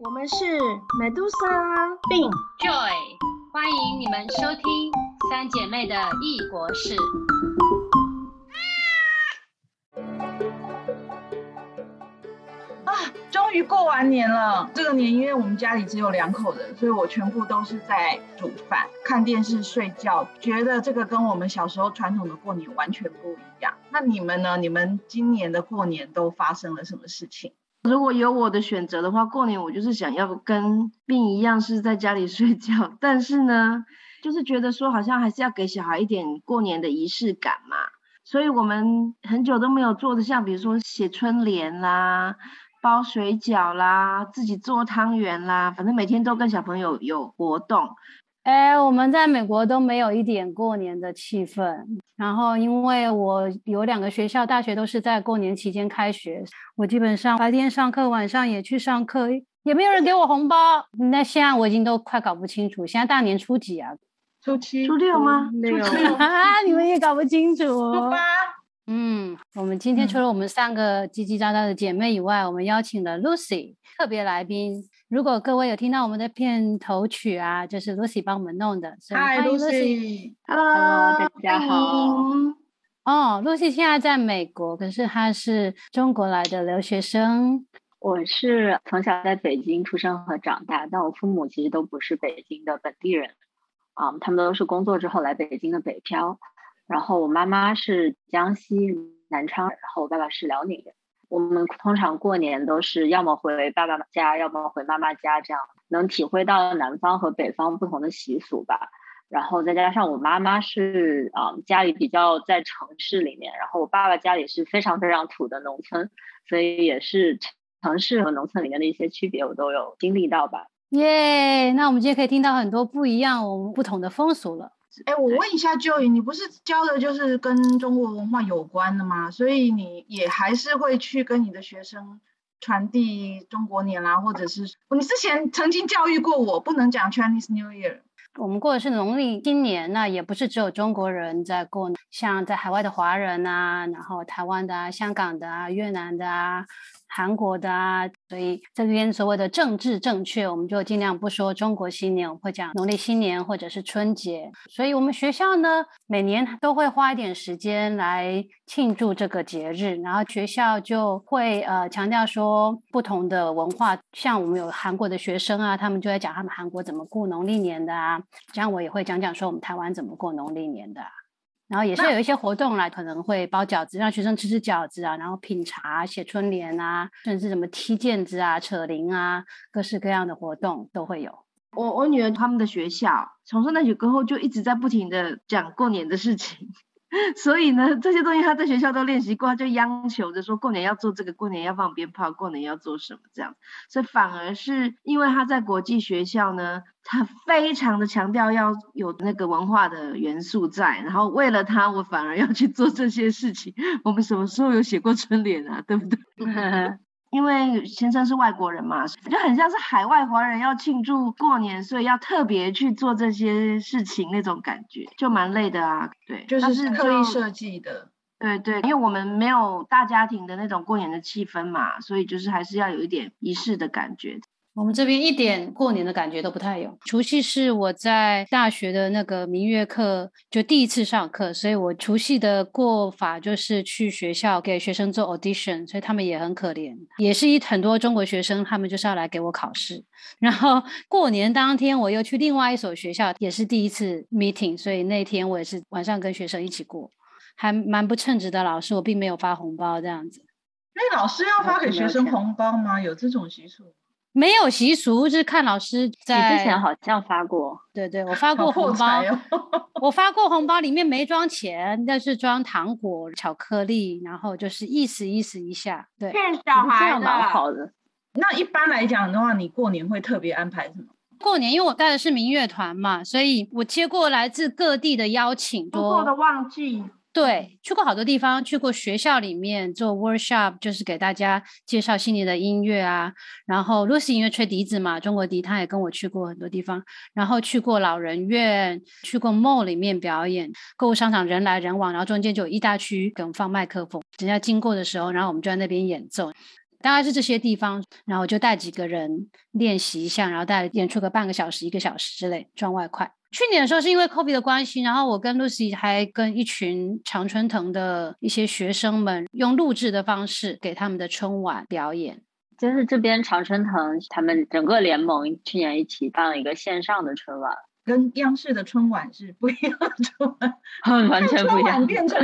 我们是美杜莎、并 Joy，欢迎你们收听三姐妹的异国事。啊，终于过完年了。这个年因为我们家里只有两口人，所以我全部都是在煮饭、看电视、睡觉。觉得这个跟我们小时候传统的过年完全不一样。那你们呢？你们今年的过年都发生了什么事情？如果有我的选择的话，过年我就是想要跟病一样是在家里睡觉，但是呢，就是觉得说好像还是要给小孩一点过年的仪式感嘛，所以我们很久都没有做的，像比如说写春联啦、包水饺啦、自己做汤圆啦，反正每天都跟小朋友有活动。哎，我们在美国都没有一点过年的气氛。然后，因为我有两个学校，大学都是在过年期间开学，我基本上白天上课，晚上也去上课，也没有人给我红包。那现在我已经都快搞不清楚，现在大年初几啊？初七、初六吗？六 啊，你们也搞不清楚。初八。嗯，我们今天除了我们三个叽叽喳喳的姐妹以外，我们邀请了 Lucy 特别来宾。如果各位有听到我们的片头曲啊，就是 Lucy 帮我们弄的。Hi Lucy，Hello，大家好。哦，Lucy 现在在美国，可是她是中国来的留学生。我是从小在北京出生和长大，但我父母其实都不是北京的本地人啊，他们都是工作之后来北京的北漂。然后我妈妈是江西南昌，然后我爸爸是辽宁人。我们通常过年都是要么回爸爸家，要么回妈妈家，这样能体会到南方和北方不同的习俗吧。然后再加上我妈妈是啊，家里比较在城市里面，然后我爸爸家里是非常非常土的农村，所以也是城市和农村里面的一些区别，我都有经历到吧。耶，那我们今天可以听到很多不一样、我们不同的风俗了。哎，我问一下 Joey，你不是教的就是跟中国文化有关的吗？所以你也还是会去跟你的学生传递中国年啦，或者是你之前曾经教育过我，不能讲 Chinese New Year。我们过的是农历新年，那也不是只有中国人在过，像在海外的华人啊，然后台湾的啊、香港的啊、越南的啊。韩国的啊，所以这边所谓的政治正确，我们就尽量不说中国新年，我们会讲农历新年或者是春节。所以我们学校呢，每年都会花一点时间来庆祝这个节日，然后学校就会呃强调说不同的文化，像我们有韩国的学生啊，他们就在讲他们韩国怎么过农历年的啊，这样我也会讲讲说我们台湾怎么过农历年的。然后也是有一些活动啦，可能会包饺子，让学生吃吃饺子啊，然后品茶、写春联啊，甚至什么踢毽子啊、扯铃啊，各式各样的活动都会有。我我女儿他们的学校从上大学过后就一直在不停的讲过年的事情。所以呢，这些东西他在学校都练习过，他就央求着说过年要做这个，过年要放鞭炮，过年要做什么这样。所以反而是因为他在国际学校呢，他非常的强调要有那个文化的元素在，然后为了他，我反而要去做这些事情。我们什么时候有写过春联啊？对不对？因为先生是外国人嘛，就很像是海外华人要庆祝过年，所以要特别去做这些事情那种感觉，就蛮累的啊。对，就是刻意设计的。对对，因为我们没有大家庭的那种过年的气氛嘛，所以就是还是要有一点仪式的感觉。我们这边一点过年的感觉都不太有。除夕是我在大学的那个民乐课就第一次上课，所以我除夕的过法就是去学校给学生做 audition，所以他们也很可怜，也是一很多中国学生，他们就是要来给我考试。然后过年当天我又去另外一所学校，也是第一次 meeting，所以那天我也是晚上跟学生一起过，还蛮不称职的老师，我并没有发红包这样子。那老师要发给学生红包吗？有这种习俗？没有习俗，就是看老师在。你之前好像发过，对对，我发过红包，我发过红包，里面没装钱，但是装糖果、巧克力，然后就是意思意思一下，对。骗小孩的，蛮好的。那一般来讲的话，你过年会特别安排什么？过年，因为我带的是民乐团嘛，所以我接过来自各地的邀请，过的旺季。对，去过好多地方，去过学校里面做 workshop，就是给大家介绍新年的音乐啊。然后 Lucy 因为吹笛子嘛，中国笛，他也跟我去过很多地方。然后去过老人院，去过 mall 里面表演，购物商场人来人往，然后中间就有一大区给我们放麦克风，人家经过的时候，然后我们就在那边演奏。大概是这些地方，然后就带几个人练习一下，然后带演出个半个小时、一个小时之类赚外快。去年的时候是因为 COVID 的关系，然后我跟 Lucy 还跟一群常春藤的一些学生们用录制的方式给他们的春晚表演。就是这边常春藤他们整个联盟去年一起办了一个线上的春晚，跟央视的春晚是不一样的春晚，完全不一样，变成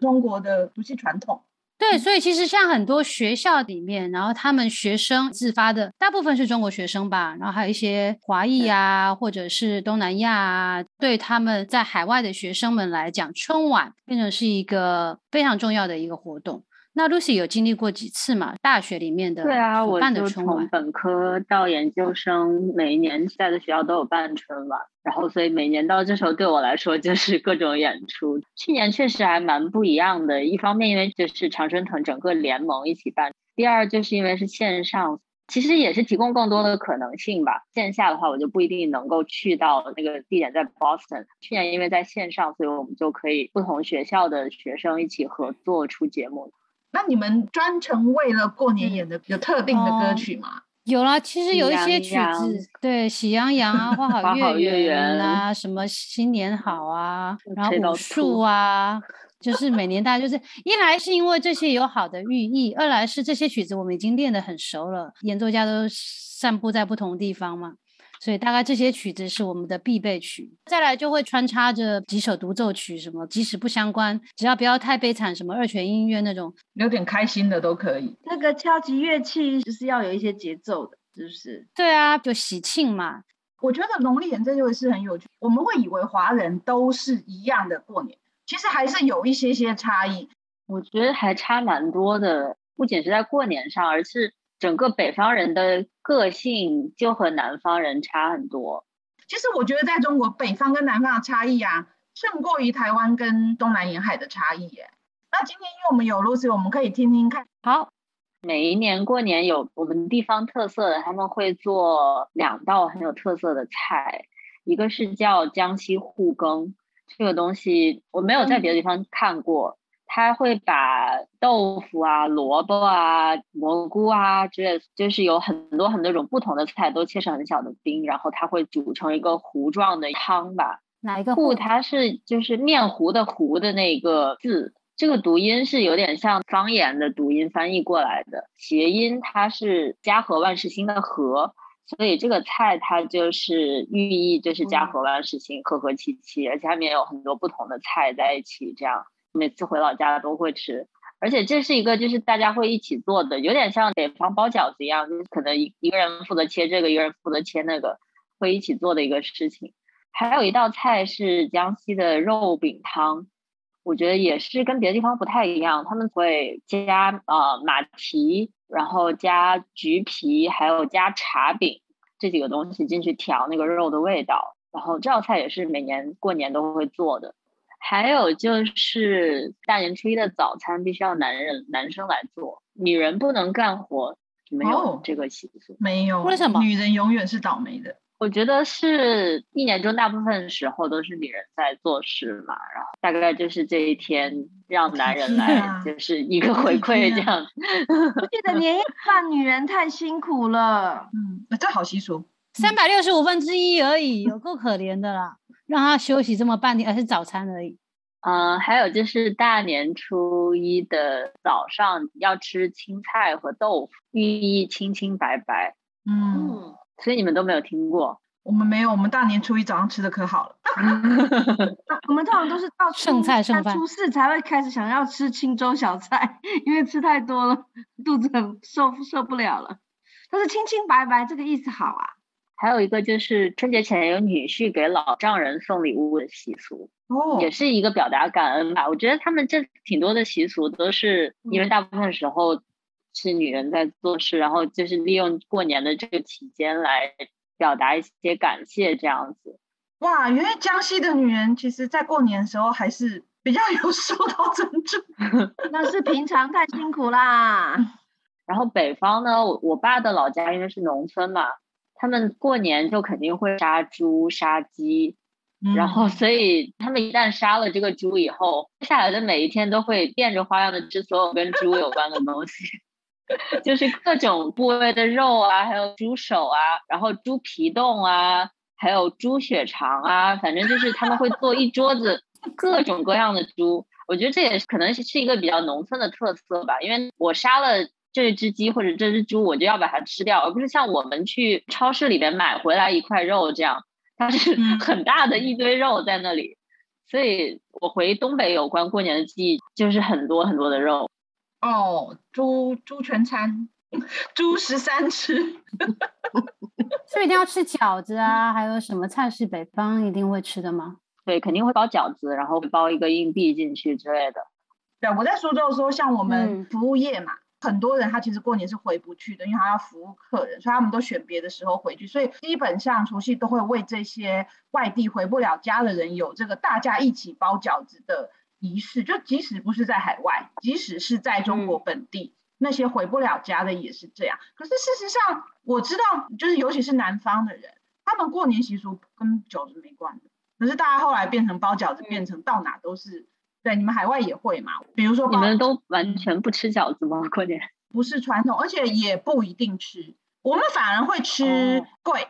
中国的不是传统。对，所以其实像很多学校里面，然后他们学生自发的，大部分是中国学生吧，然后还有一些华裔啊，或者是东南亚啊，对他们在海外的学生们来讲，春晚变成是一个非常重要的一个活动。那 Lucy 有经历过几次嘛？大学里面的对啊，我就从本科到研究生，每一年在的学校都有办春晚，然后所以每年到这时候对我来说就是各种演出。去年确实还蛮不一样的，一方面因为就是常春藤整个联盟一起办，第二就是因为是线上，其实也是提供更多的可能性吧。线下的话我就不一定能够去到那个地点在 Boston。去年因为在线上，所以我们就可以不同学校的学生一起合作出节目。那你们专程为了过年演的有特定的歌曲吗？有啦，其实有一些曲子，对，喜羊羊啊，花好月圆啊，什么新年好啊，然后武术啊，就是每年大家就是一来是因为这些有好的寓意，二来是这些曲子我们已经练得很熟了，演奏家都散布在不同地方嘛。所以大概这些曲子是我们的必备曲，再来就会穿插着几首独奏曲，什么即使不相关，只要不要太悲惨，什么二泉音乐那种，有点开心的都可以。那个敲击乐器就是要有一些节奏的，是不是？对啊，就喜庆嘛。我觉得农历年这就是很有趣，我们会以为华人都是一样的过年，其实还是有一些些差异。我觉得还差蛮多的，不仅是在过年上，而是。整个北方人的个性就和南方人差很多。其实我觉得在中国，北方跟南方的差异啊，胜过于台湾跟东南沿海的差异耶。那今天因为我们有 Lucy，我们可以听听看。好，每一年过年有我们地方特色的，他们会做两道很有特色的菜，一个是叫江西沪羹，这个东西我没有在别的地方看过。他会把豆腐啊、萝卜啊、蘑菇啊之类，就是有很多很多种不同的菜都切成很小的丁，然后他会煮成一个糊状的汤吧。哪一个糊？它是就是面糊的糊的那个字，这个读音是有点像方言的读音翻译过来的，谐音它是家和万事兴的和，所以这个菜它就是寓意就是家和万事兴，和和气气，而且下面有很多不同的菜在一起这样。每次回老家都会吃，而且这是一个就是大家会一起做的，有点像北方包饺子一样，就是可能一一个人负责切这个，一个人负责切那个，会一起做的一个事情。还有一道菜是江西的肉饼汤，我觉得也是跟别的地方不太一样，他们会加呃马蹄，然后加橘皮，还有加茶饼这几个东西进去调那个肉的味道。然后这道菜也是每年过年都会做的。还有就是大年初一的早餐必须要男人男生来做，女人不能干活，没有这个习俗，没有。为什么？女人永远是倒霉的。我觉得是一年中大部分时候都是女人在做事嘛，然后大概就是这一天让男人来，就是 一个回馈这样。我记得年夜饭女人太辛苦了，嗯，这好习俗，三百六十五分之一而已，有够可怜的啦。让他休息这么半天，而是早餐而已。嗯，还有就是大年初一的早上要吃青菜和豆腐，寓意清清白白。嗯，所以你们都没有听过？我们没有，我们大年初一早上吃的可好了。我们通常都是到剩菜剩饭，初四才会开始想要吃清粥小菜，因为吃太多了，肚子很受受不了了。但是清清白白这个意思好啊。还有一个就是春节前有女婿给老丈人送礼物的习俗，哦，也是一个表达感恩吧。我觉得他们这挺多的习俗都是因为大部分时候是女人在做事，然后就是利用过年的这个期间来表达一些感谢这样子。哇，原来江西的女人其实，在过年的时候还是比较有受到尊重，那是平常太辛苦啦。然后北方呢，我我爸的老家因为是农村嘛。他们过年就肯定会杀猪杀鸡，然后所以他们一旦杀了这个猪以后，接下来的每一天都会变着花样的吃所有跟猪有关的东西。就是各种部位的肉啊，还有猪手啊，然后猪皮冻啊，还有猪血肠啊，反正就是他们会做一桌子各种各样的猪。我觉得这也是可能是一个比较农村的特色吧，因为我杀了这只鸡或者这只猪，我就要把它吃掉，而不是像我们去超市里面买回来一块肉这样，它是很大的一堆肉在那里。所以我回东北有关过年的记忆，就是很多很多的肉。哦，猪猪全餐，猪十三吃，所以一定要吃饺子啊？还有什么菜是北方一定会吃的吗？对，肯定会包饺子，然后包一个硬币进去之类的。对，我在苏州的时候，像我们服务业嘛，很多人他其实过年是回不去的，因为他要服务客人，所以他们都选别的时候回去。所以基本上除夕都会为这些外地回不了家的人有这个大家一起包饺子的仪式。就即使不是在海外，即使是在中国本地，那些回不了家的也是这样。可是事实上，我知道，就是尤其是南方的人，他们过年习俗跟饺子没关的。可是大家后来变成包饺子，变成到哪都是。对，你们海外也会嘛？比如说，你们都完全不吃饺子吗？过年不是传统，而且也不一定吃。我们反而会吃桂，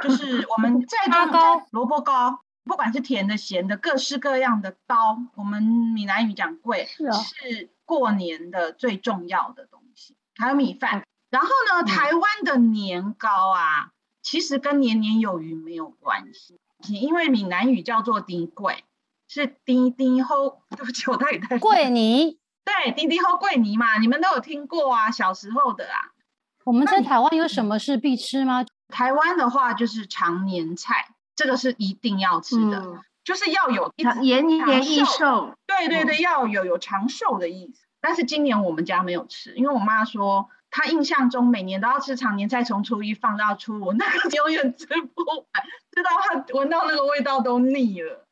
就是我们 在中糕、萝卜糕，不管是甜的、咸的，各式各样的糕。我们闽南语讲桂，是过年的最重要的东西。还有米饭。然后呢，台湾的年糕啊，其实跟年年有余没有关系。因为闽南语叫做丁桂，是滴滴后，对不起，我太太桂泥，对，滴滴后桂泥嘛，你们都有听过啊，小时候的啊。我们在台湾有什么是必吃吗？台湾的话就是常年菜，这个是一定要吃的，就是要有延年益寿。对对对，要有有长寿的意思。但是今年我们家没有吃，因为我妈说。她印象中每年都要吃常年菜，从初一放到初五，那个永远吃不完，吃到她闻到那个味道都腻了。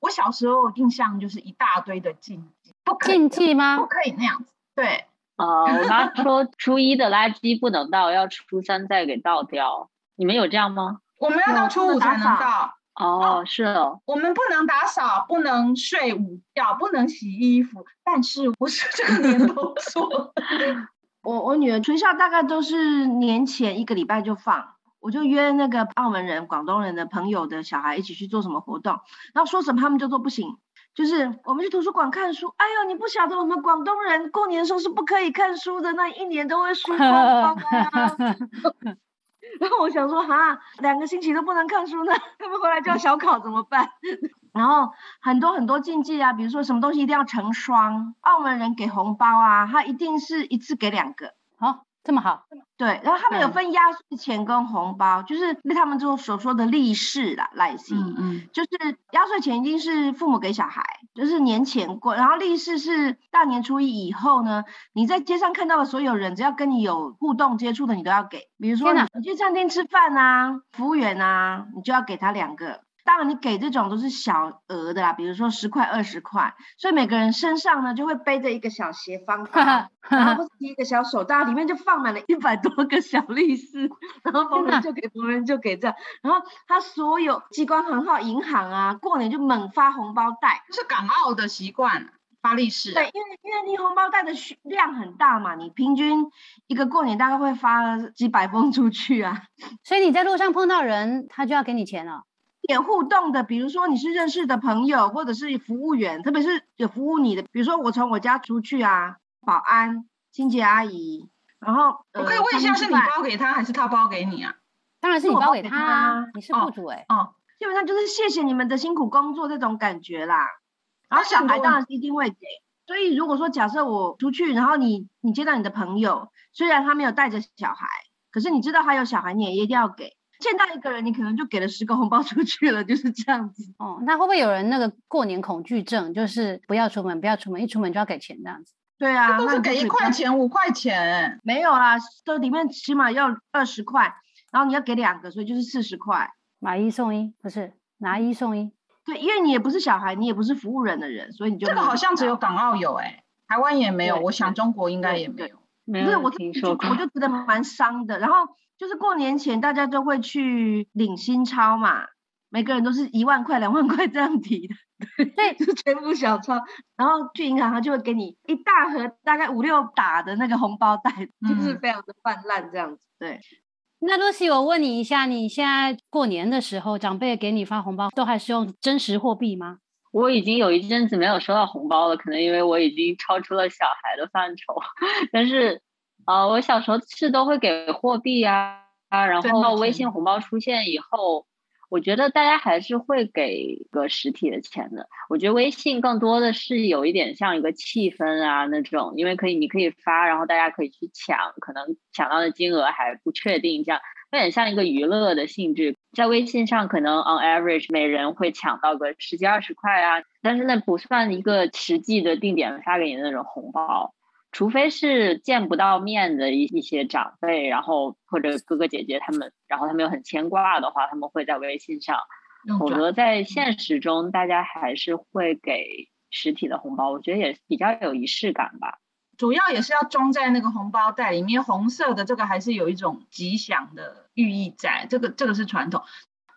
我小时候印象就是一大堆的禁忌，不禁忌吗？不可以那样子。对，啊，我妈说初一的垃圾不能倒，要初三再给倒掉。你们有这样吗？我们要到初五才能倒。哦，是哦，我们不能打扫，不能睡午觉，不能洗衣服，但是不是这个年头做。我我女儿学校大概都是年前一个礼拜就放，我就约那个澳门人、广东人的朋友的小孩一起去做什么活动，然后说什么他们就说不行，就是我们去图书馆看书。哎呦，你不晓得我们广东人过年的时候是不可以看书的，那一年都会输光光啊。然后我想说，哈，两个星期都不能看书呢，他们回来就要小考怎么办？然后很多很多禁忌啊，比如说什么东西一定要成双，澳门人给红包啊，他一定是一次给两个，好。这么好，对，然后他们有分压岁钱跟红包，就是被他们就所说的利是啦，利是，嗯嗯，就是压岁钱一定是父母给小孩，就是年前过，然后利是是大年初一以后呢，你在街上看到的所有人，只要跟你有互动接触的，你都要给，比如说你去餐厅吃饭啊，服务员啊，你就要给他两个。当然，你给这种都是小额的啦，比如说十块、二十块，所以每个人身上呢就会背着一个小斜方包，然后或是一个小手袋，里面就放满了一百多个小利是，然后逢人就给，逢人就给这样。然后他所有机关行号、银行啊，过年就猛发红包袋，是港澳的习惯，发利是。对，因为因为你红包袋的量很大嘛，你平均一个过年大概会发几百封出去啊，所以你在路上碰到人，他就要给你钱了。点互动的，比如说你是认识的朋友，或者是服务员，特别是有服务你的，比如说我从我家出去啊，保安、清洁阿姨，然后我可以问一下，是你包给他，还是他包给你啊？当然是你包给他啊，你是雇主哎。哦，基本上就是谢谢你们的辛苦工作这种感觉啦。然后小孩当然是一定会给，所以如果说假设我出去，然后你你接到你的朋友，虽然他没有带着小孩，可是你知道他有小孩，你也一定要给。见到一个人，你可能就给了十个红包出去了，就是这样子。哦，那会不会有人那个过年恐惧症，就是不要出门，不要出门，一出门就要给钱这样子？对啊，都是给一块钱、五块钱，没有啦，都里面起码要二十块，然后你要给两个，所以就是四十块，买一送一，不是拿一送一。对，因为你也不是小孩，你也不是服务人的人，所以你就这个好像只有港澳有，哎，台湾也没有，我想中国应该也没有。没有，我听说过，我就觉得蛮伤的，然后。就是过年前，大家都会去领新钞嘛，每个人都是一万块、两万块这样提的。对，就全部小钞。然后去银行，他就会给你一大盒，大概五六打的那个红包袋，就是非常的泛滥这样子。对。那露西，我问你一下，你现在过年的时候，长辈给你发红包，都还是用真实货币吗？我已经有一阵子没有收到红包了，可能因为我已经超出了小孩的范畴。但是，呃，我小时候是都会给货币啊，然后微信红包出现以后。我觉得大家还是会给个实体的钱的。我觉得微信更多的是有一点像一个气氛啊那种，因为可以你可以发，然后大家可以去抢，可能抢到的金额还不确定，这样有点像一个娱乐的性质。在微信上，可能 on average 每人会抢到个十几二十块啊，但是那不算一个实际的定点发给你的那种红包。除非是见不到面的一一些长辈，然后或者哥哥姐姐他们，然后他们又很牵挂的话，他们会在微信上。否则在现实中，大家还是会给实体的红包，我觉得也比较有仪式感吧。主要也是要装在那个红包袋里面，红色的这个还是有一种吉祥的寓意在，这个这个是传统。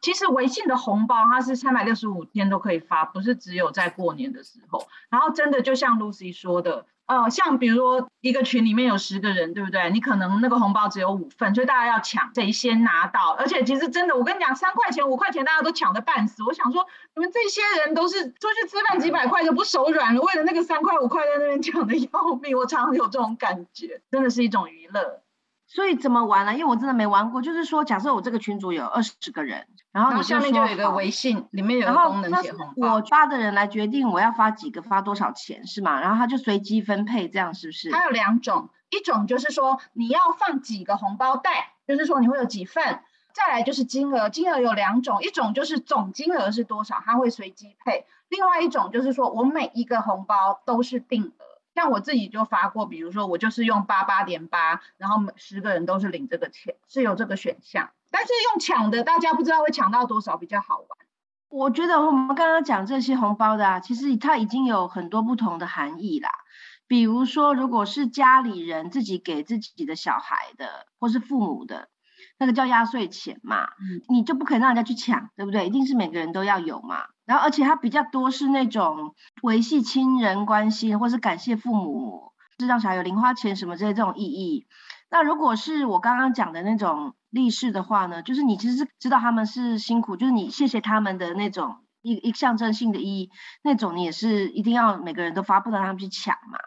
其实微信的红包它是三百六十五天都可以发，不是只有在过年的时候。然后真的就像 Lucy 说的。呃，像比如说一个群里面有十个人，对不对？你可能那个红包只有五份，所以大家要抢谁先拿到。而且其实真的，我跟你讲，三块钱、五块钱大家都抢的半死。我想说，你们这些人都是出去吃饭几百块就不手软了，为了那个三块五块在那边抢的要命。我常常有这种感觉，真的是一种娱乐。所以怎么玩呢？因为我真的没玩过。就是说，假设我这个群组有二十个人，然后你下面就有一个微信，里面有个功能写红包。我发的人来决定我要发几个，发多少钱是吗？然后他就随机分配，这样是不是？它有两种，一种就是说你要放几个红包袋，就是说你会有几份。再来就是金额，金额有两种，一种就是总金额是多少，它会随机配；另外一种就是说我每一个红包都是定额。像我自己就发过，比如说我就是用八八点八，然后十个人都是领这个钱，是有这个选项。但是用抢的，大家不知道会抢到多少比较好玩。我觉得我们刚刚讲这些红包的啊，其实它已经有很多不同的含义啦。比如说，如果是家里人自己给自己的小孩的，或是父母的。那个叫压岁钱嘛，你就不可能让人家去抢，对不对？一定是每个人都要有嘛。然后，而且它比较多是那种维系亲人关系，或是感谢父母，是让小孩有零花钱什么之类这种意义。那如果是我刚刚讲的那种力士的话呢，就是你其实是知道他们是辛苦，就是你谢谢他们的那种一一象征性的意义，那种你也是一定要每个人都发，不能让他们去抢嘛。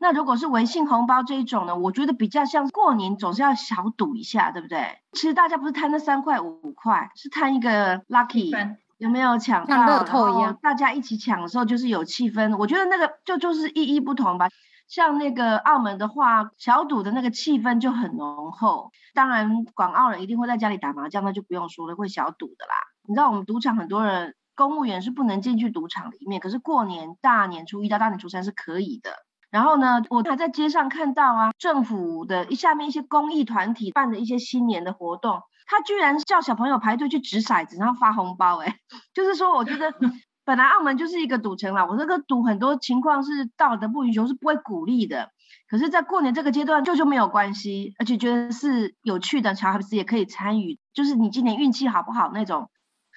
那如果是微信红包这一种呢？我觉得比较像过年总是要小赌一下，对不对？其实大家不是贪那三块五块，是贪一个 lucky，有没有抢到？像乐透一样，大家一起抢的时候就是有气氛。我觉得那个就就是意义不同吧。像那个澳门的话，小赌的那个气氛就很浓厚。当然，广澳人一定会在家里打麻将，那就不用说了，会小赌的啦。你知道我们赌场很多人，公务员是不能进去赌场里面，可是过年大年初一到大年初三是可以的。然后呢，我还在街上看到啊，政府的一下面一些公益团体办的一些新年的活动，他居然叫小朋友排队去掷骰子，然后发红包，哎，就是说，我觉得本来澳门就是一个赌城啦，我这个赌很多情况是道德不允许，是不会鼓励的。可是，在过年这个阶段就就没有关系，而且觉得是有趣的，小孩子也可以参与，就是你今年运气好不好那种。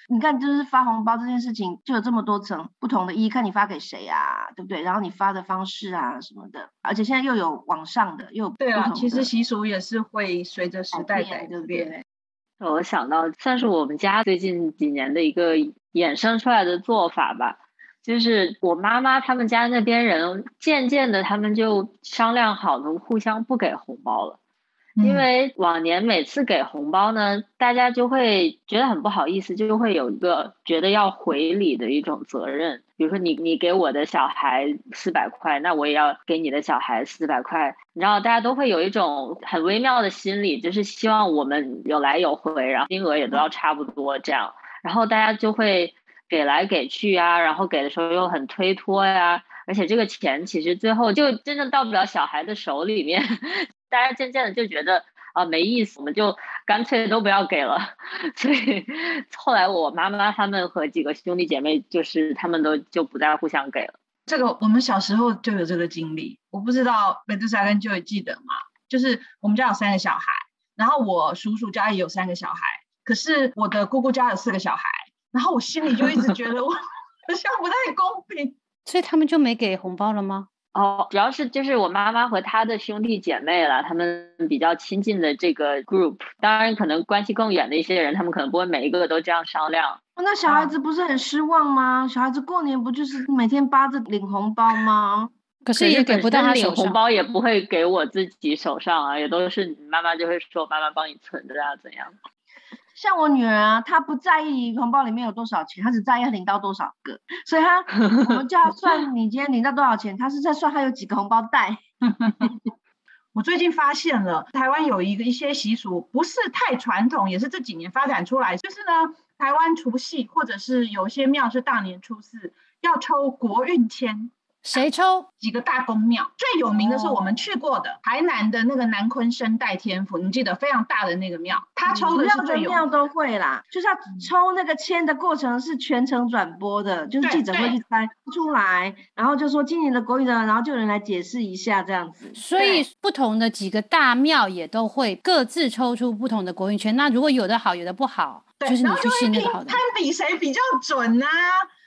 你看，就是发红包这件事情，就有这么多层不同的意义，看你发给谁啊，对不对？然后你发的方式啊什么的，而且现在又有网上的，又有对啊，其实习俗也是会随着时代改变。我想到算是我们家最近几年的一个衍生出来的做法吧，就是我妈妈他们家那边人渐渐的，他们就商量好了，互相不给红包了。因为往年每次给红包呢，大家就会觉得很不好意思，就会有一个觉得要回礼的一种责任。比如说你你给我的小孩四百块，那我也要给你的小孩四百块。然后大家都会有一种很微妙的心理，就是希望我们有来有回，然后金额也都要差不多这样。然后大家就会给来给去啊，然后给的时候又很推脱呀，而且这个钱其实最后就真正到不了小孩的手里面。大家渐渐的就觉得啊没意思，我们就干脆都不要给了。所以后来我妈妈他们和几个兄弟姐妹，就是他们都就不再互相给了。这个我们小时候就有这个经历，我不知道美杜莎跟就会记得吗？就是我们家有三个小孩，然后我叔叔家也有三个小孩，可是我的姑姑家有四个小孩，然后我心里就一直觉得我 好像不太公平。所以他们就没给红包了吗？哦，主要是就是我妈妈和她的兄弟姐妹了，他们比较亲近的这个 group，当然可能关系更远的一些人，他们可能不会每一个都这样商量。那小孩子不是很失望吗？小孩子过年不就是每天扒着领红包吗？可是也给不到他领手。红包，也不会给我自己手上啊，也都是你妈妈就会说妈妈帮你存着啊，怎样？像我女儿啊，她不在意红包里面有多少钱，她只在意她领到多少个，所以她 我们就要算你今天领到多少钱，她是在算她有几个红包袋。我最近发现了，台湾有一个一些习俗不是太传统，也是这几年发展出来，就是呢，台湾除夕或者是有些庙是大年初四要抽国运签。谁抽？几个大公庙，最有名的是我们去过的台南的那个南昆生代天府，你记得非常大的那个庙，他抽的是庙的最有庙都会啦，就是要抽那个签的过程是全程转播的，就是记者会去猜出来，然后就说今年的国语的，然后就有人来解释一下这样子。所以不同的几个大庙也都会各自抽出不同的国语圈。那如果有的好，有的不好，对，就是你去然后就会信那个好的。比谁比较准呐、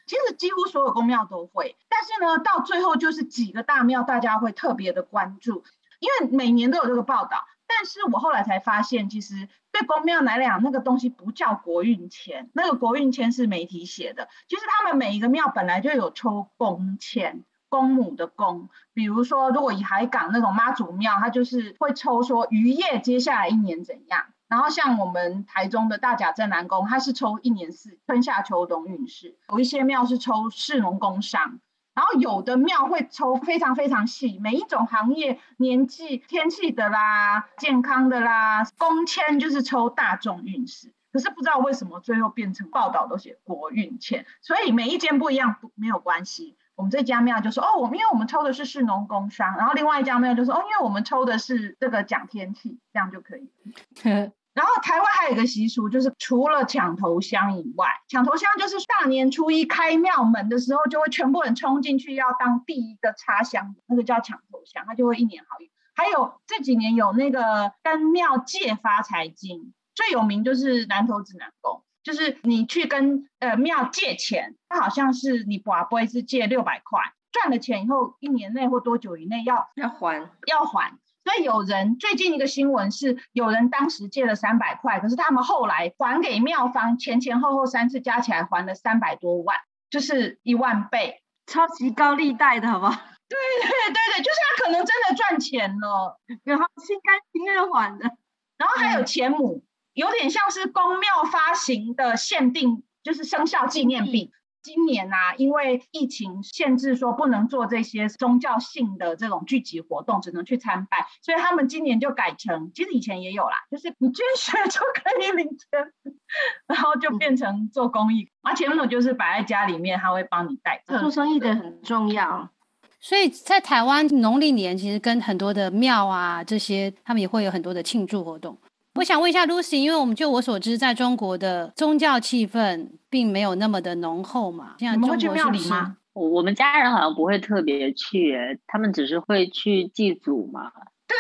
其实几乎所有宫庙都会，但是呢，到最后就是几个大庙大家会特别的关注，因为每年都有这个报道。但是我后来才发现，其实对宫庙来讲，那个东西不叫国运签，那个国运签是媒体写的。其实他们每一个庙本来就有抽公签。公母的公，比如说，如果以海港那种妈祖庙，它就是会抽说渔业接下来一年怎样。然后像我们台中的大甲镇南宫，它是抽一年四春夏秋冬运势，有一些庙是抽市农工商，然后有的庙会抽非常非常细，每一种行业、年纪、天气的啦、健康的啦，公签就是抽大众运势。可是不知道为什么最后变成报道都写国运签，所以每一间不一样不没有关系。我们这家庙就说哦，我们因为我们抽的是市农工商，然后另外一家庙就说哦，因为我们抽的是这个讲天气，这样就可以。然后台湾还有一个习俗，就是除了抢头香以外，抢头香就是大年初一开庙门的时候，就会全部人冲进去要当第一个插香，那个叫抢头香，它就会一年好运。还有这几年有那个跟庙借发财金，最有名就是南投指南宫，就是你去跟呃庙借钱，它好像是你寡不会是借六百块，赚了钱以后一年内或多久以内要要还，要还。所以有人最近一个新闻是，有人当时借了三百块，可是他们后来还给庙方，前前后后三次加起来还了三百多万，就是一万倍。超级高利贷的好不好？对对对对，就是他可能真的赚钱了，然后心甘情愿还的。然后还有钱母，有点像是公庙发行的限定，就是生肖纪念币。今年啊，因为疫情限制，说不能做这些宗教性的这种聚集活动，只能去参拜，所以他们今年就改成，其实以前也有啦，就是你捐血就可以领钱，然后就变成做公益。而且那种就是摆在家里面，他会帮你带。做生意的很重要。所以在台湾农历年其实跟很多的庙啊这些，他们也会有很多的庆祝活动。我想问一下 Lucy，因为我们就我所知，在中国的宗教气氛并没有那么的浓厚嘛。像中国是不是庙里吗？我我们家人好像不会特别去，他们只是会去祭祖嘛。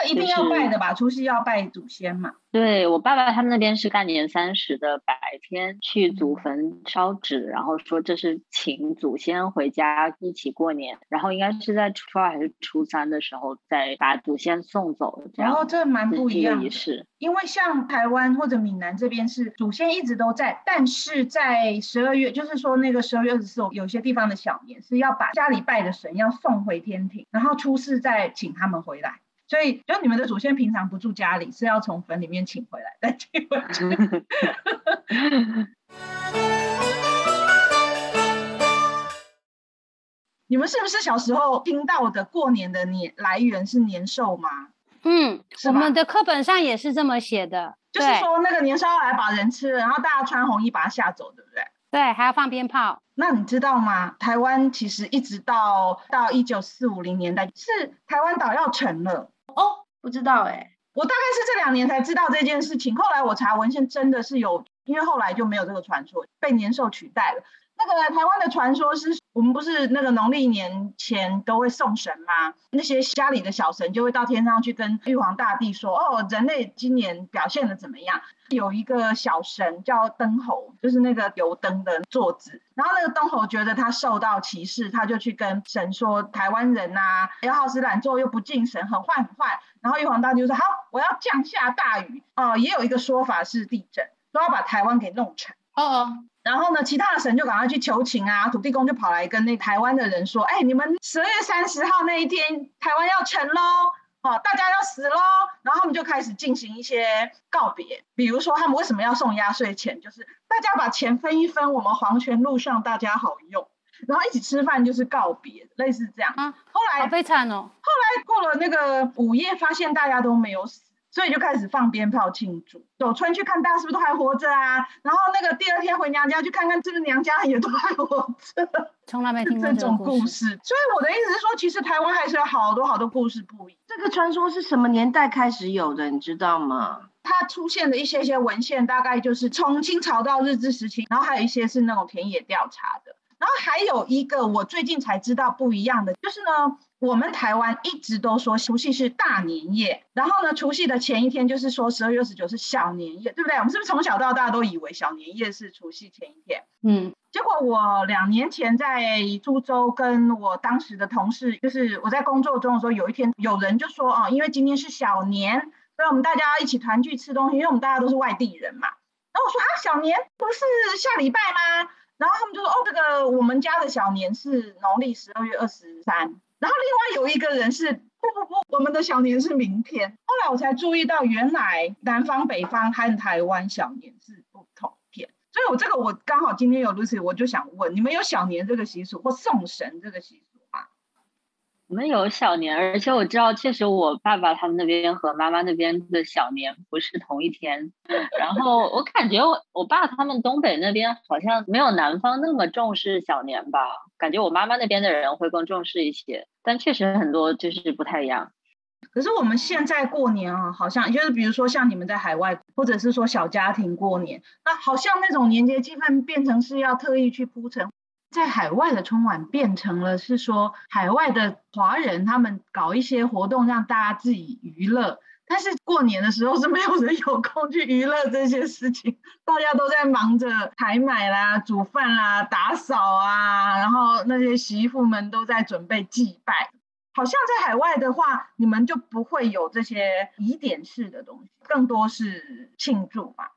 这个一定要拜的吧？除夕要拜祖先嘛。对我爸爸他们那边是大年三十的白天去祖坟烧纸，然后说这是请祖先回家一起过年，然后应该是在初二还是初三的时候再把祖先送走，然后这蛮不一样的仪式。因为像台湾或者闽南这边是祖先一直都在，但是在十二月，就是说那个十二月二十四，有些地方的小年是要把家里拜的神要送回天庭，然后初四再请他们回来。所以，就你们的祖先平常不住家里，是要从坟里面请回来再请回去。你们是不是小时候听到的过年的年来源是年兽吗？嗯，我们的课本上也是这么写的。就是对说那个年兽要来把人吃了，然后大家穿红衣把它吓走，对不对？对，还要放鞭炮。那你知道吗？台湾其实一直到到一九四五零年代，是台湾岛要沉了。哦，不知道哎、我大概是这两年才知道这件事情。后来我查文献，真的是有，因为后来就没有这个传说，被年兽取代了。那个台湾的传说是，我们不是那个农历年前都会送神吗？那些家里的小神就会到天上去跟玉皇大帝说：“哦，人类今年表现的怎么样？”有一个小神叫灯猴，就是那个油灯的座子。然后那个灯猴觉得他受到歧视，他就去跟神说：“台湾人呐，要好吃懒做又不敬神，很坏很坏。”然后玉皇大帝就说：“好，我要降下大雨。”哦，也有一个说法是地震，说要把台湾给弄沉。哦。然后呢，其他的神就赶快去求情啊，土地公就跑来跟那台湾的人说：“哎，你们十二月三十号那一天，台湾要沉喽，哦，大家要死喽。”然后他们就开始进行一些告别，比如说他们为什么要送压岁钱，就是大家把钱分一分，我们黄泉路上大家好用，然后一起吃饭就是告别，类似这样。啊，后来好悲惨哦。后来过了那个午夜，发现大家都没有死。所以就开始放鞭炮庆祝，走村去看大家是不是都还活着啊？然后那个第二天回娘家去看看是不是娘家也都还活着。从来没听过这种故事。所以我的意思是说，其实台湾还是有好多好多故事不一。这个传说是什么年代开始有的？你知道吗？它出现的一些些文献，大概就是从清朝到日治时期，然后还有一些是那种田野调查的。然后还有一个我最近才知道不一样的，就是呢。我们台湾一直都说除夕是大年夜，然后呢，除夕的前一天就是说十二月二十九是小年夜，对不对？我们是不是从小到大都以为小年夜是除夕前一天？嗯，结果我两年前在株洲跟我当时的同事，就是我在工作中的时候，有一天有人就说哦，因为今天是小年，所以我们大家一起团聚吃东西，因为我们大家都是外地人嘛。然后我说啊，小年不是下礼拜吗？然后他们就说哦，这个我们家的小年是农历十二月二十三。然后另外有一个人是不不不，我们的小年是明天。后来我才注意到，原来南方、北方和台湾小年是不同天。所以我这个我刚好今天有 Lucy，我就想问，你们有小年这个习俗或送神这个习我们有小年，而且我知道，确实我爸爸他们那边和妈妈那边的小年不是同一天。然后我感觉我我爸他们东北那边好像没有南方那么重视小年吧，感觉我妈妈那边的人会更重视一些。但确实很多就是不太一样。可是我们现在过年啊，好像就是比如说像你们在海外，或者是说小家庭过年，那好像那种年节气氛变成是要特意去铺陈。在海外的春晚变成了是说海外的华人他们搞一些活动让大家自己娱乐，但是过年的时候是没有人有空去娱乐这些事情，大家都在忙着采买啦、煮饭啦、打扫啊，然后那些媳妇们都在准备祭拜。好像在海外的话，你们就不会有这些疑点式的东西，更多是庆祝吧。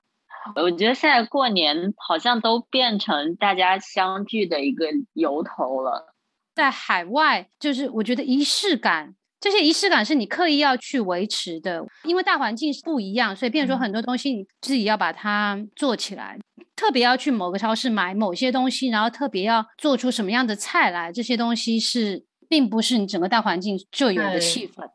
我觉得现在过年好像都变成大家相聚的一个由头了。在海外，就是我觉得仪式感，这些仪式感是你刻意要去维持的，因为大环境不一样，所以变成说很多东西你自己要把它做起来。特别要去某个超市买某些东西，然后特别要做出什么样的菜来，这些东西是并不是你整个大环境就有的气氛。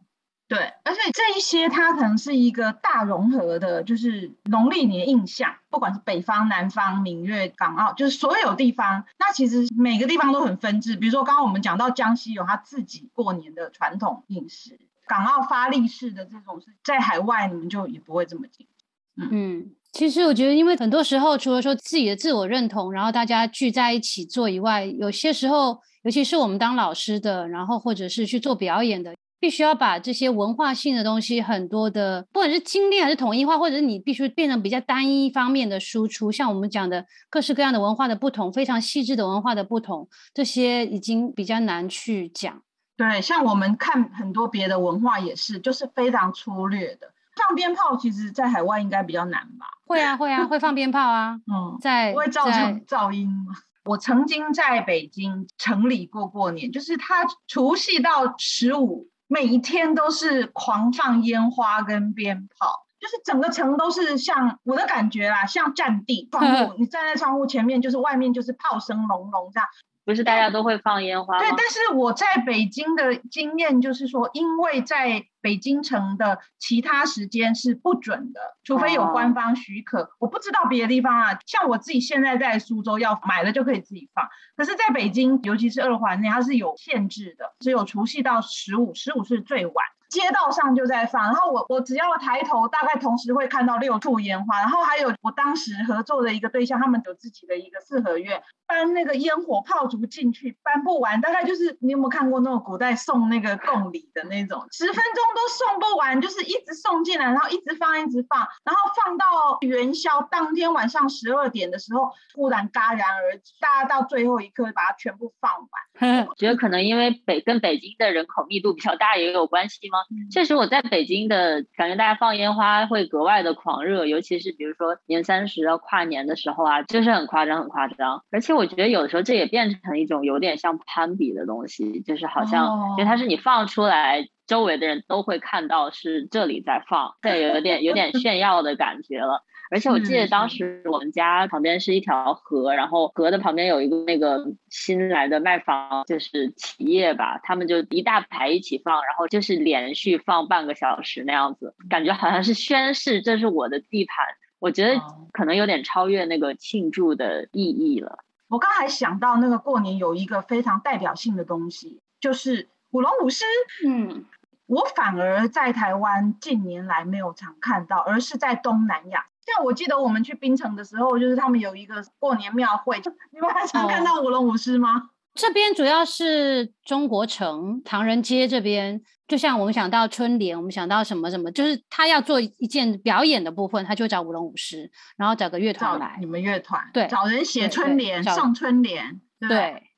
对，而且这一些它可能是一个大融合的，就是农历年印象，不管是北方、南方、闽粤、港澳，就是所有地方，那其实每个地方都很分治。比如说刚刚我们讲到江西有他自己过年的传统饮食，港澳发力式的这种是在海外你们就也不会这么紧。嗯，其实我觉得，因为很多时候除了说自己的自我认同，然后大家聚在一起做以外，有些时候，尤其是我们当老师的，然后或者是去做表演的。必须要把这些文化性的东西，很多的，不管是精炼还是统一化，或者是你必须变成比较单一方面的输出，像我们讲的各式各样的文化的不同，非常细致的文化的不同，这些已经比较难去讲。对，像我们看很多别的文化也是，就是非常粗略的。放鞭炮，其实在海外应该比较难吧？会啊，会啊，会放鞭炮啊。嗯，在会造成噪音吗？我曾经在北京城里过过年，就是他除夕到十五。每一天都是狂放烟花跟鞭炮，就是整个城都是像我的感觉啦，像战地窗户，你站在窗户前面，就是外面就是炮声隆隆这样。不是大家都会放烟花对，但是我在北京的经验就是说，因为在北京城的其他时间是不准的，除非有官方许可。我不知道别的地方啊，像我自己现在在苏州要买了就可以自己放，可是在北京，尤其是二环内，它是有限制的，只有除夕到十五，十五是最晚。街道上就在放，然后我我只要抬头，大概同时会看到六处烟花。然后还有我当时合作的一个对象，他们有自己的一个四合院，搬那个烟火炮竹进去，搬不完，大概就是你有没有看过那种古代送那个贡礼的那种，十分钟都送不完，就是一直送进来，然后一直放，一直放，然后放到元宵当天晚上十二点的时候，突然戛然而止，大家到最后一刻把它全部放完。我 觉得可能因为北跟北京的人口密度比较大也有关系吗？确实我在北京的感觉，大家放烟花会格外的狂热，尤其是比如说年三十要跨年的时候啊，就是很夸张，很夸张。而且我觉得有的时候这也变成一种有点像攀比的东西，就是好像因为它是你放出来，周围的人都会看到是这里在放，对，有点有点炫耀的感觉了。而且我记得当时我们家旁边是一条河，然后河的旁边有一个那个新来的卖房就是企业吧，他们就一大排一起放，然后就是连续放半个小时那样子，感觉好像是宣誓这是我的地盘。我觉得可能有点超越那个庆祝的意义了。我刚才想到那个过年有一个非常代表性的东西，就是舞龙舞狮。嗯，我反而在台湾近年来没有常看到，而是在东南亚。像我记得我们去槟城的时候，就是他们有一个过年庙会，你们还常看到舞龙舞狮吗？这边主要是中国城、唐人街这边，就像我们想到春联，我们想到什么什么，就是他要做一件表演的部分，他就找舞龙舞狮，然后找个乐团来，你们乐团对，找人写春联、上春联，对。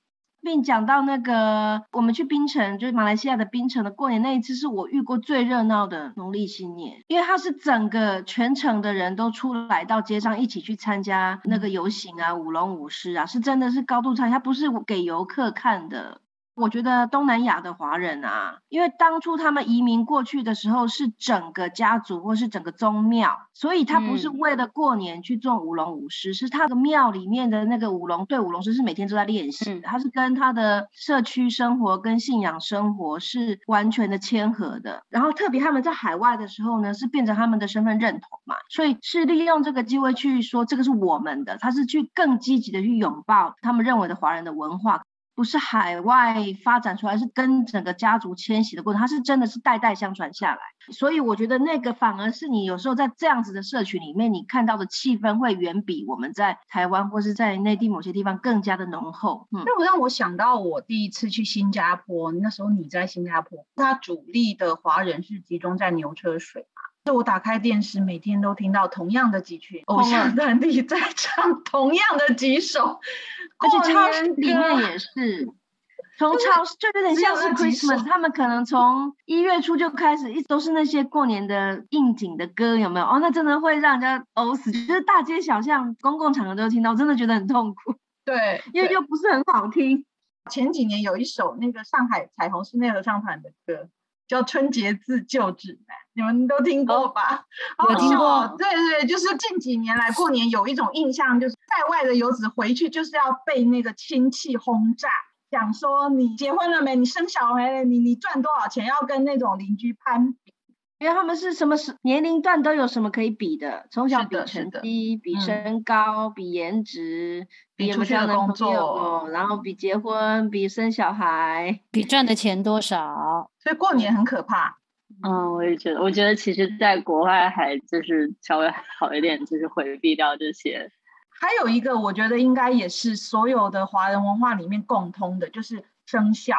并讲到那个，我们去槟城，就是马来西亚的槟城的过年那一次，是我遇过最热闹的农历新年，因为它是整个全城的人都出来到街上一起去参加那个游行啊，舞龙舞狮啊，是真的是高度参与，它不是给游客看的。我觉得东南亚的华人啊，因为当初他们移民过去的时候是整个家族或是整个宗庙，所以他不是为了过年去做舞龙舞狮，是他的庙里面的那个舞龙对舞龙狮是每天都在练习，他是跟他的社区生活跟信仰生活是完全的谦和的。然后特别他们在海外的时候呢，是变成他们的身份认同嘛，所以是利用这个机会去说这个是我们的，他是去更积极的去拥抱他们认为的华人的文化。不是海外发展出来，是跟整个家族迁徙的过程，它是真的是代代相传下来。所以我觉得那个反而是你有时候在这样子的社群里面，你看到的气氛会远比我们在台湾或是在内地某些地方更加的浓厚。嗯，那我让我想到我第一次去新加坡，那时候你在新加坡，它主力的华人是集中在牛车水？我打开电视，每天都听到同样的几曲偶像团体在唱同样的几首。而且超市里面也是，从超市就有点像是 Christmas，他们可能从一月初就开始，一直都是那些过年的应景的歌，有没有？哦，那真的会让人家呕死，就是大街小巷、公共场合都听到，真的觉得很痛苦。对，因为又不是很好听。前几年有一首那个上海彩虹室内合唱团的歌，叫《春节自救指南》，你们都听过吧？有听过。对对，就是近几年来过年有一种印象，就是。在外的游子回去就是要被那个亲戚轰炸，讲说你结婚了没？你生小孩了？你你赚多少钱？要跟那种邻居攀比，因为他们是什么是年龄段都有什么可以比的，从小比成绩、比身高、比颜值、比出去的工作，然后比结婚、比生小孩、比赚的钱多少。所以过年很可怕。嗯，我也觉得，我觉得其实在国外还就是稍微好一点，就是回避掉这些。还有一个，我觉得应该也是所有的华人文化里面共通的，就是生肖。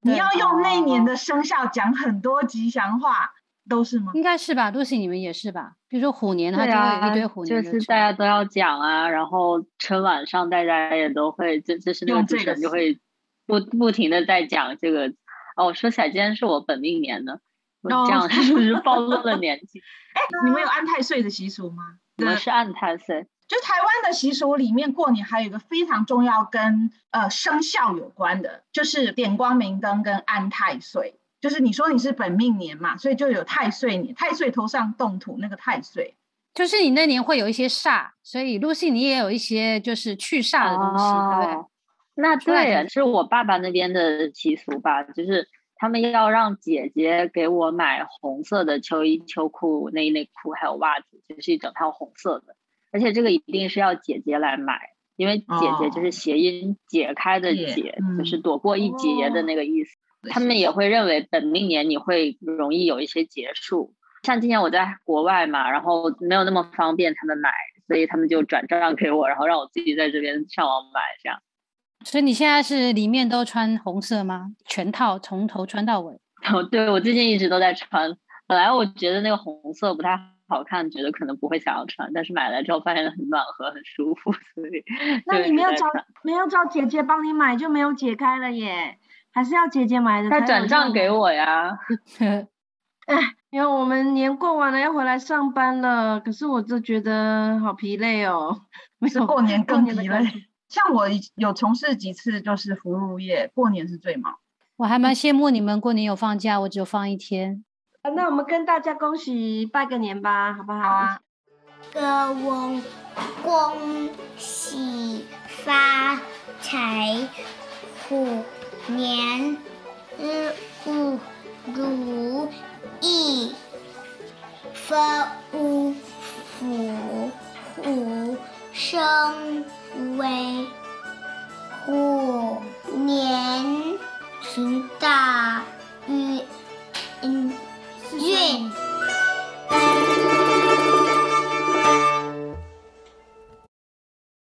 你要用那年的生肖讲很多吉祥话，都是吗？应该是吧，露西你们也是吧？比如说虎年，它就有一堆虎年就是大家都要讲啊。然后春晚上大家也都会，这这是那个主持人就会不不停的在讲这个。哦，说起来今天是我本命年呢，我这样是不是暴露了年纪？哎，你们有安太岁的习俗吗？我们是安太岁。就台湾的习俗里面，过年还有一个非常重要跟呃生肖有关的，就是点光明灯跟安太岁。就是你说你是本命年嘛，所以就有太岁年，太岁头上动土那个太岁，就是你那年会有一些煞，所以露西你也有一些就是去煞的东西，对不对？那对，是我爸爸那边的习俗吧，就是他们要让姐姐给我买红色的秋衣秋裤、内衣内裤还有袜子，就是一整套红色的。而且这个一定是要姐姐来买，因为姐姐就是谐音解开的解，就是躲过一劫的那个意思。他们也会认为本命年你会容易有一些结束。像今年我在国外嘛，然后没有那么方便他们买，所以他们就转账给我，然后让我自己在这边上网买这样。所以你现在是里面都穿红色吗？全套从头穿到尾？哦，对，我最近一直都在穿。本来我觉得那个红色不太好看，觉得可能不会想要穿，但是买来之后发现很暖和、很舒服，所以 那你没有找没有找姐姐帮你买就没有解开了耶？还是要姐姐买的？再转账给我呀。哎，因为我们年过完了要回来上班了，可是我就觉得好疲累哦。不是过年更疲累，像我有从事几次就是服务业，过年是最忙。我还蛮羡慕你们过年有放假，我只有放一天。啊，那我们跟大家恭喜拜个年吧，好不好？啊。歌翁恭喜发财，虎年日五如。意福五福虎生威虎年平大运，嗯运。